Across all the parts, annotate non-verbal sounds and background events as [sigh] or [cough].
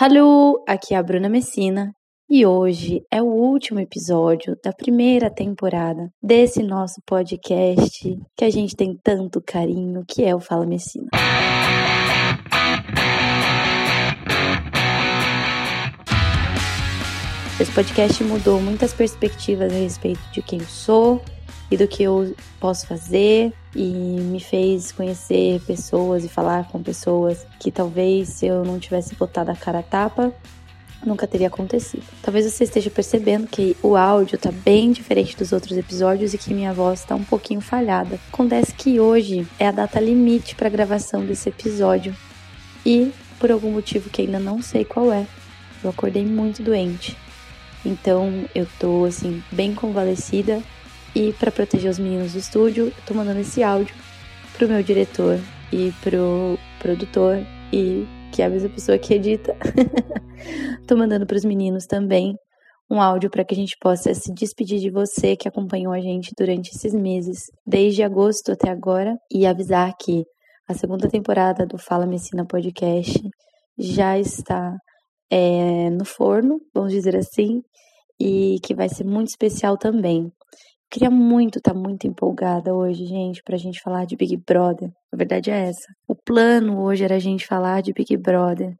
Hallo, aqui é a Bruna Messina e hoje é o último episódio da primeira temporada desse nosso podcast que a gente tem tanto carinho, que é o Fala Messina. Esse podcast mudou muitas perspectivas a respeito de quem eu sou e do que eu posso fazer e me fez conhecer pessoas e falar com pessoas que talvez se eu não tivesse botado a cara a tapa, nunca teria acontecido. Talvez você esteja percebendo que o áudio tá bem diferente dos outros episódios e que minha voz tá um pouquinho falhada. Acontece que hoje é a data limite para gravação desse episódio e por algum motivo que ainda não sei qual é, eu acordei muito doente. Então eu tô assim bem convalescida e para proteger os meninos do estúdio, eu tô mandando esse áudio pro meu diretor e pro produtor e que é a mesma pessoa que edita. [laughs] tô mandando pros meninos também um áudio para que a gente possa se despedir de você que acompanhou a gente durante esses meses, desde agosto até agora, e avisar que a segunda temporada do Fala Messina Podcast já está é, no forno, vamos dizer assim, e que vai ser muito especial também. Queria muito estar tá muito empolgada hoje, gente, pra gente falar de Big Brother. A verdade é essa. O plano hoje era a gente falar de Big Brother,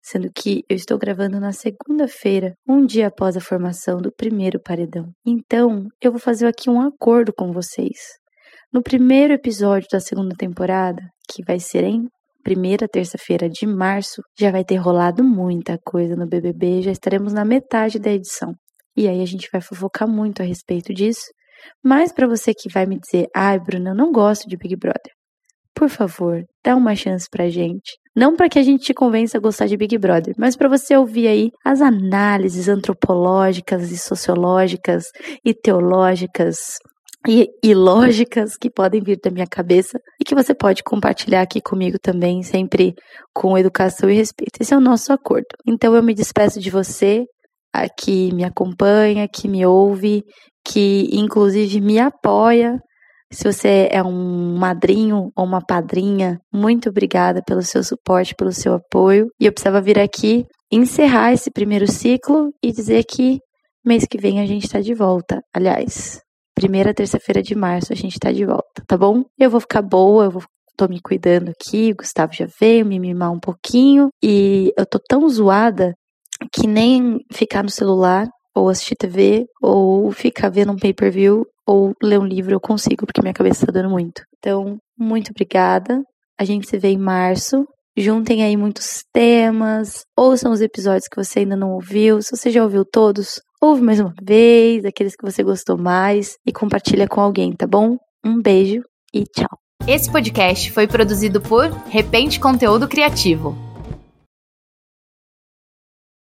sendo que eu estou gravando na segunda-feira, um dia após a formação do primeiro paredão. Então, eu vou fazer aqui um acordo com vocês. No primeiro episódio da segunda temporada, que vai ser em primeira terça-feira de março, já vai ter rolado muita coisa no BBB, já estaremos na metade da edição. E aí a gente vai fofocar muito a respeito disso. Mas para você que vai me dizer, ai, Bruna, eu não gosto de Big Brother. Por favor, dá uma chance pra gente. Não para que a gente te convença a gostar de Big Brother, mas para você ouvir aí as análises antropológicas e sociológicas e teológicas e, e lógicas que podem vir da minha cabeça e que você pode compartilhar aqui comigo também, sempre com educação e respeito. Esse é o nosso acordo. Então eu me despeço de você, que me acompanha, que me ouve, que inclusive me apoia. Se você é um madrinho ou uma padrinha, muito obrigada pelo seu suporte, pelo seu apoio. E eu precisava vir aqui encerrar esse primeiro ciclo e dizer que mês que vem a gente está de volta. Aliás, primeira terça-feira de março a gente está de volta, tá bom? Eu vou ficar boa, eu vou tô me cuidando aqui, o Gustavo já veio me mimar um pouquinho e eu tô tão zoada que nem ficar no celular ou assistir TV ou ficar vendo um pay-per-view ou ler um livro eu consigo, porque minha cabeça tá dando muito. Então, muito obrigada. A gente se vê em março. Juntem aí muitos temas, ouçam os episódios que você ainda não ouviu. Se você já ouviu todos, ouve mais uma vez, aqueles que você gostou mais e compartilha com alguém, tá bom? Um beijo e tchau. Esse podcast foi produzido por Repente Conteúdo Criativo.